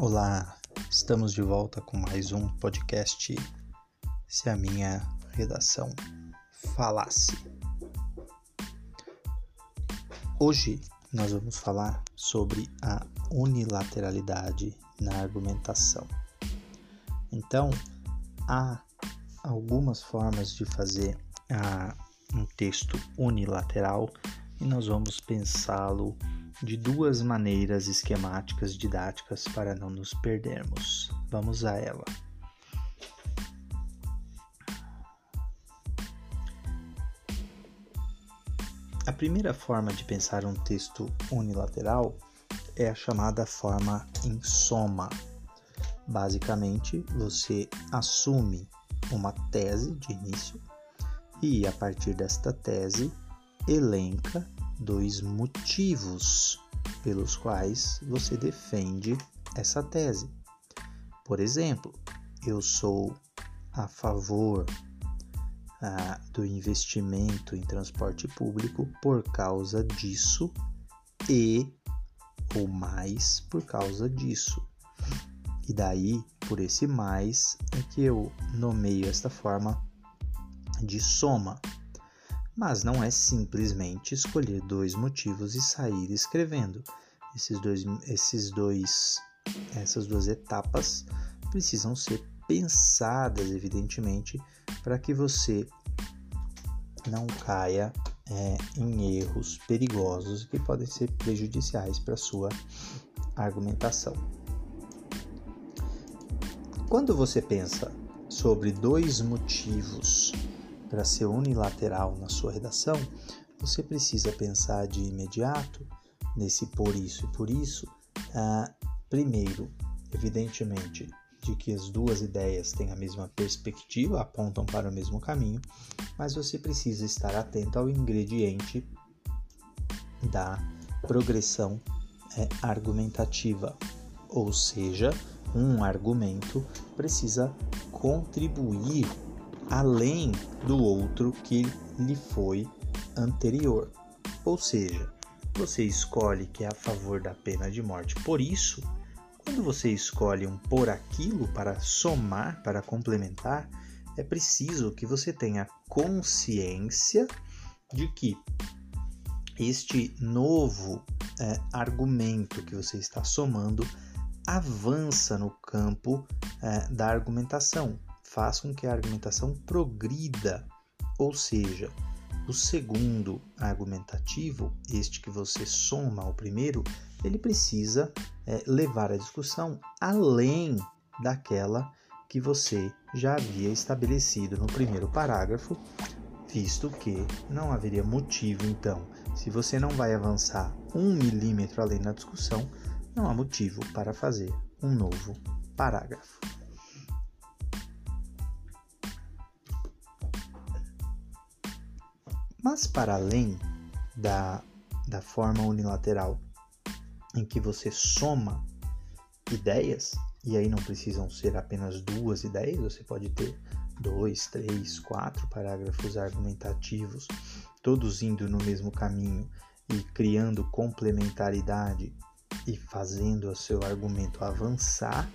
Olá, estamos de volta com mais um podcast Se a Minha Redação Falasse. Hoje nós vamos falar sobre a unilateralidade na argumentação. Então, há algumas formas de fazer ah, um texto unilateral e nós vamos pensá-lo de duas maneiras esquemáticas didáticas para não nos perdermos. Vamos a ela. A primeira forma de pensar um texto unilateral é a chamada forma em soma. Basicamente, você assume uma tese de início e, a partir desta tese, elenca dois motivos pelos quais você defende essa tese. Por exemplo, eu sou a favor ah, do investimento em transporte público por causa disso e ou mais por causa disso. E daí, por esse mais, é que eu nomeio esta forma de soma mas não é simplesmente escolher dois motivos e sair escrevendo. Esses dois, esses dois, essas duas etapas precisam ser pensadas, evidentemente, para que você não caia é, em erros perigosos que podem ser prejudiciais para sua argumentação. Quando você pensa sobre dois motivos para ser unilateral na sua redação, você precisa pensar de imediato nesse por isso e por isso. Ah, primeiro, evidentemente, de que as duas ideias têm a mesma perspectiva, apontam para o mesmo caminho, mas você precisa estar atento ao ingrediente da progressão é, argumentativa, ou seja, um argumento precisa contribuir além do outro que lhe foi anterior. Ou seja, você escolhe que é a favor da pena de morte. Por isso, quando você escolhe um por aquilo para somar, para complementar, é preciso que você tenha consciência de que este novo é, argumento que você está somando avança no campo é, da argumentação, faz com que a argumentação progrida, ou seja, o segundo argumentativo, este que você soma ao primeiro, ele precisa é, levar a discussão além daquela que você já havia estabelecido no primeiro parágrafo, visto que não haveria motivo, então, se você não vai avançar um milímetro além da discussão, não há motivo para fazer um novo parágrafo. Mas para além da, da forma unilateral em que você soma ideias, e aí não precisam ser apenas duas ideias, você pode ter dois, três, quatro parágrafos argumentativos, todos indo no mesmo caminho e criando complementaridade e fazendo o seu argumento avançar.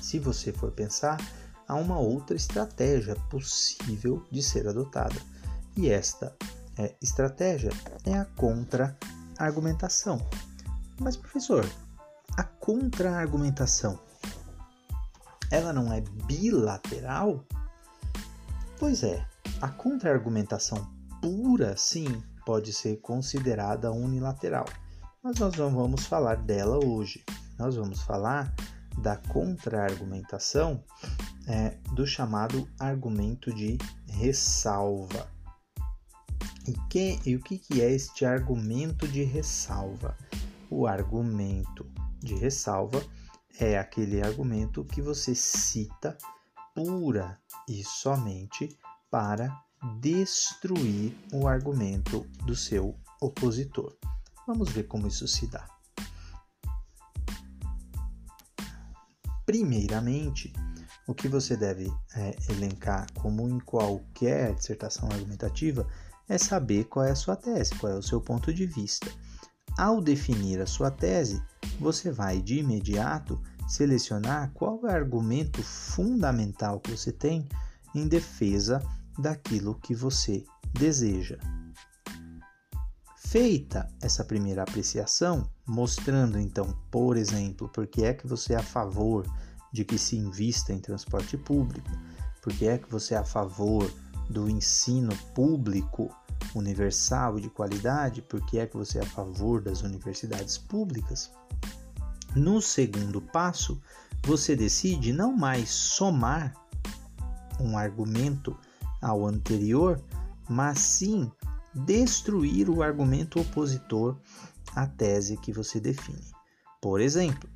Se você for pensar, há uma outra estratégia possível de ser adotada e esta é, estratégia é a contra-argumentação. Mas, professor, a contra-argumentação ela não é bilateral? Pois é, a contra-argumentação pura, sim, pode ser considerada unilateral, mas nós não vamos falar dela hoje. Nós vamos falar da contra-argumentação é, do chamado argumento de ressalva. E, que, e o que, que é este argumento de ressalva? O argumento de ressalva é aquele argumento que você cita pura e somente para destruir o argumento do seu opositor. Vamos ver como isso se dá. Primeiramente, o que você deve é, elencar, como em qualquer dissertação argumentativa, é saber qual é a sua tese, qual é o seu ponto de vista. ao definir a sua tese, você vai de imediato selecionar qual é o argumento fundamental que você tem em defesa daquilo que você deseja. Feita essa primeira apreciação, mostrando então, por exemplo, por que é que você é a favor de que se invista em transporte público, por que é que você é a favor do ensino público universal e de qualidade, por que é que você é a favor das universidades públicas. No segundo passo, você decide não mais somar um argumento ao anterior, mas sim destruir o argumento opositor à tese que você define. Por exemplo,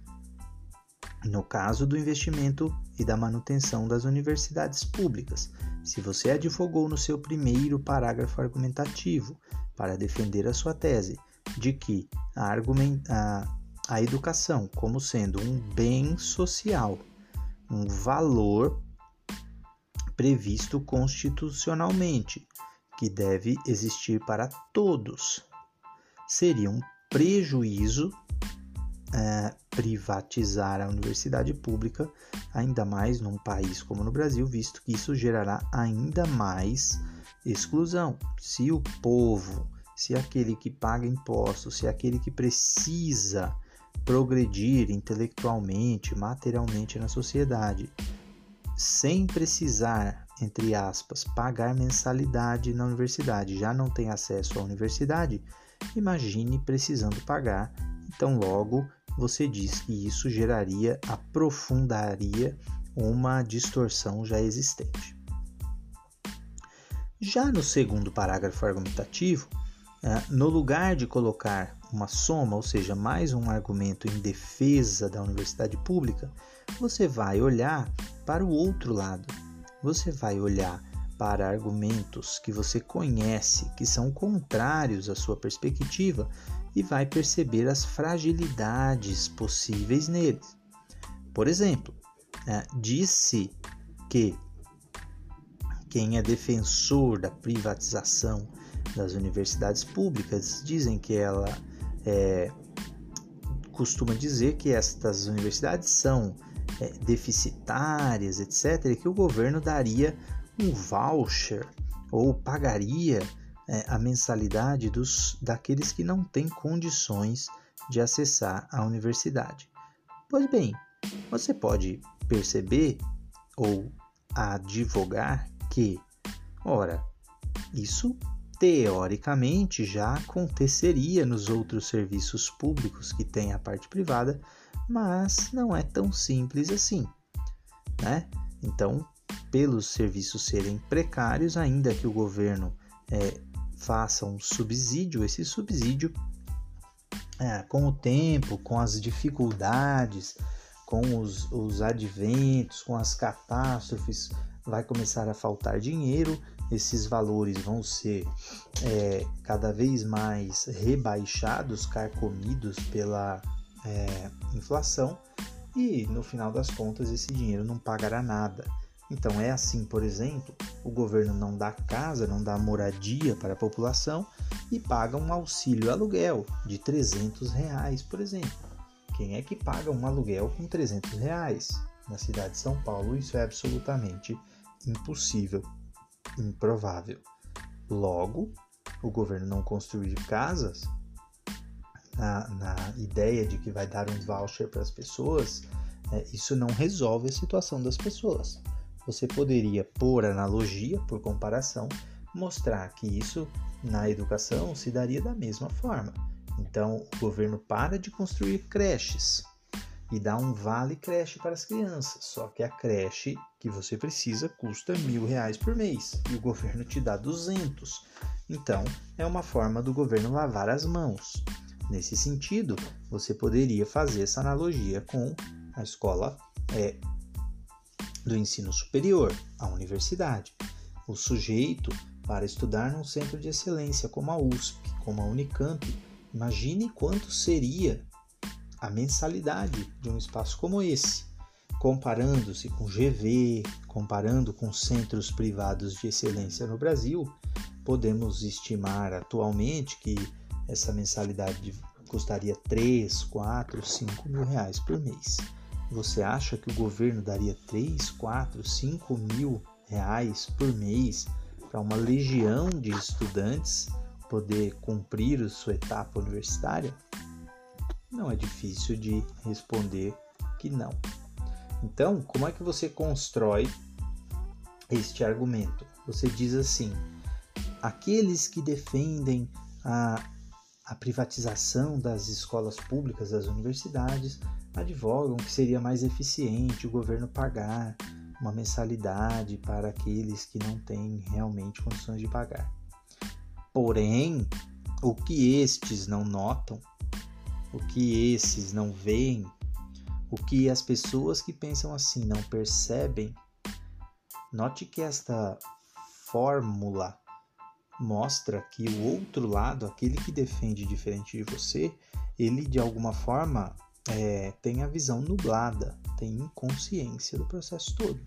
no caso do investimento e da manutenção das universidades públicas, se você advogou no seu primeiro parágrafo argumentativo para defender a sua tese de que a, a, a educação, como sendo um bem social, um valor previsto constitucionalmente, que deve existir para todos. Seria um prejuízo é, privatizar a universidade pública, ainda mais num país como no Brasil, visto que isso gerará ainda mais exclusão. Se o povo, se aquele que paga impostos, se aquele que precisa progredir intelectualmente, materialmente na sociedade, sem precisar entre aspas, pagar mensalidade na universidade, já não tem acesso à universidade, imagine precisando pagar. Então, logo, você diz que isso geraria, aprofundaria uma distorção já existente. Já no segundo parágrafo argumentativo, é, no lugar de colocar uma soma, ou seja, mais um argumento em defesa da universidade pública, você vai olhar para o outro lado, você vai olhar para argumentos que você conhece que são contrários à sua perspectiva e vai perceber as fragilidades possíveis neles. Por exemplo, é, disse que quem é defensor da privatização das universidades públicas dizem que ela é, costuma dizer que estas universidades são é, deficitárias, etc., que o governo daria um voucher ou pagaria é, a mensalidade dos, daqueles que não têm condições de acessar a universidade. Pois bem, você pode perceber ou advogar que, ora, isso teoricamente já aconteceria nos outros serviços públicos que têm a parte privada, mas não é tão simples assim, né? Então, pelos serviços serem precários, ainda que o governo é, faça um subsídio, esse subsídio, é, com o tempo, com as dificuldades, com os, os adventos, com as catástrofes, vai começar a faltar dinheiro, esses valores vão ser é, cada vez mais rebaixados, carcomidos pela é, inflação e no final das contas esse dinheiro não pagará nada. Então é assim, por exemplo, o governo não dá casa, não dá moradia para a população e paga um auxílio aluguel de 300 reais, por exemplo. Quem é que paga um aluguel com 300 reais? Na cidade de São Paulo isso é absolutamente impossível, improvável. Logo, o governo não construir casas na, na ideia de que vai dar um voucher para as pessoas, é, isso não resolve a situação das pessoas. Você poderia, por analogia, por comparação, mostrar que isso na educação se daria da mesma forma. Então, o governo para de construir creches e dá um vale creche para as crianças. Só que a creche que você precisa custa mil reais por mês e o governo te dá 200. Então, é uma forma do governo lavar as mãos. Nesse sentido, você poderia fazer essa analogia com a escola é, do ensino superior, a universidade. O sujeito, para estudar num centro de excelência como a USP, como a Unicamp, imagine quanto seria a mensalidade de um espaço como esse, comparando-se com GV, comparando com centros privados de excelência no Brasil, podemos estimar atualmente que essa mensalidade custaria 3, 4, 5 mil reais por mês. Você acha que o governo daria 3, 4, 5 mil reais por mês para uma legião de estudantes poder cumprir sua etapa universitária? Não é difícil de responder que não. Então, como é que você constrói este argumento? Você diz assim: aqueles que defendem a, a privatização das escolas públicas, das universidades, advogam que seria mais eficiente o governo pagar uma mensalidade para aqueles que não têm realmente condições de pagar. Porém, o que estes não notam, o que esses não veem, o que as pessoas que pensam assim não percebem, note que esta fórmula mostra que o outro lado, aquele que defende diferente de você, ele de alguma forma é, tem a visão nublada, tem inconsciência do processo todo.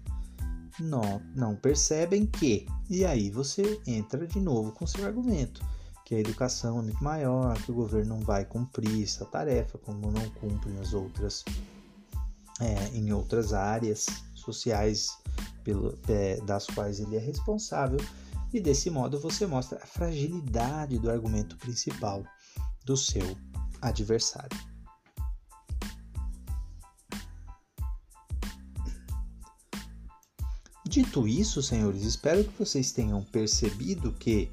Não, não percebem que. E aí você entra de novo com seu argumento, que a educação é muito maior, que o governo não vai cumprir essa tarefa, como não cumpre nas outras, é, em outras áreas sociais pelo, é, das quais ele é responsável. E desse modo você mostra a fragilidade do argumento principal do seu adversário. Dito isso, senhores, espero que vocês tenham percebido que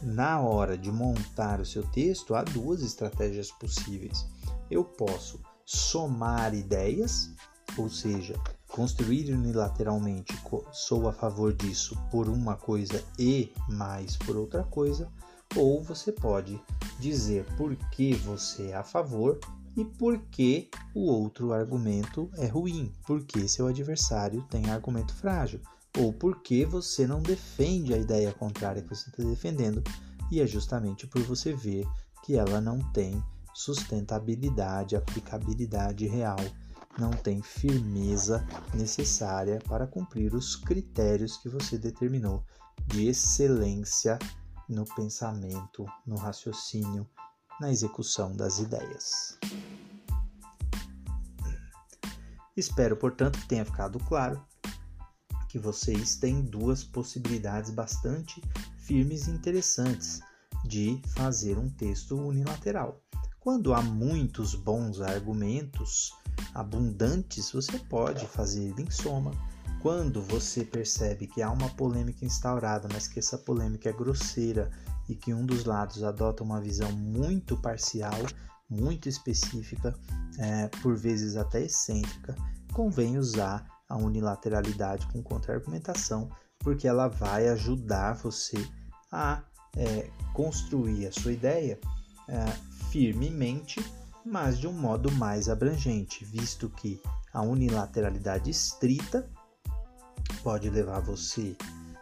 na hora de montar o seu texto há duas estratégias possíveis. Eu posso somar ideias, ou seja, construir unilateralmente, sou a favor disso por uma coisa e mais por outra coisa, ou você pode dizer por que você é a favor e por que o outro argumento é ruim, porque seu adversário tem argumento frágil, ou porque você não defende a ideia contrária que você está defendendo, e é justamente por você ver que ela não tem sustentabilidade, aplicabilidade real, não tem firmeza necessária para cumprir os critérios que você determinou de excelência no pensamento, no raciocínio, na execução das ideias. Espero, portanto, que tenha ficado claro que vocês têm duas possibilidades bastante firmes e interessantes de fazer um texto unilateral. Quando há muitos bons argumentos abundantes, você pode fazer em soma. Quando você percebe que há uma polêmica instaurada, mas que essa polêmica é grosseira e que um dos lados adota uma visão muito parcial, muito específica, é, por vezes até excêntrica, convém usar a unilateralidade com contra-argumentação, porque ela vai ajudar você a é, construir a sua ideia é, firmemente, mas de um modo mais abrangente, visto que a unilateralidade estrita pode levar você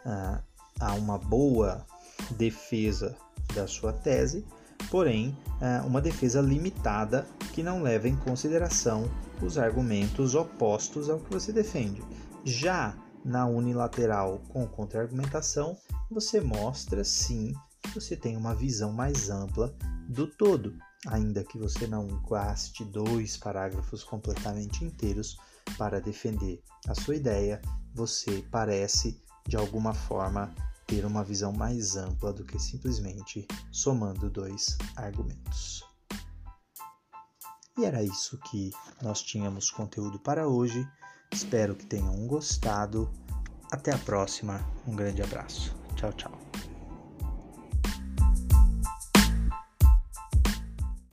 uh, a uma boa defesa da sua tese, porém, uh, uma defesa limitada que não leva em consideração os argumentos opostos ao que você defende. Já na unilateral com contra-argumentação, você mostra sim que você tem uma visão mais ampla do todo, ainda que você não gaste dois parágrafos completamente inteiros para defender a sua ideia, você parece de alguma forma ter uma visão mais ampla do que simplesmente somando dois argumentos. E era isso que nós tínhamos conteúdo para hoje. Espero que tenham gostado. Até a próxima. Um grande abraço. Tchau, tchau.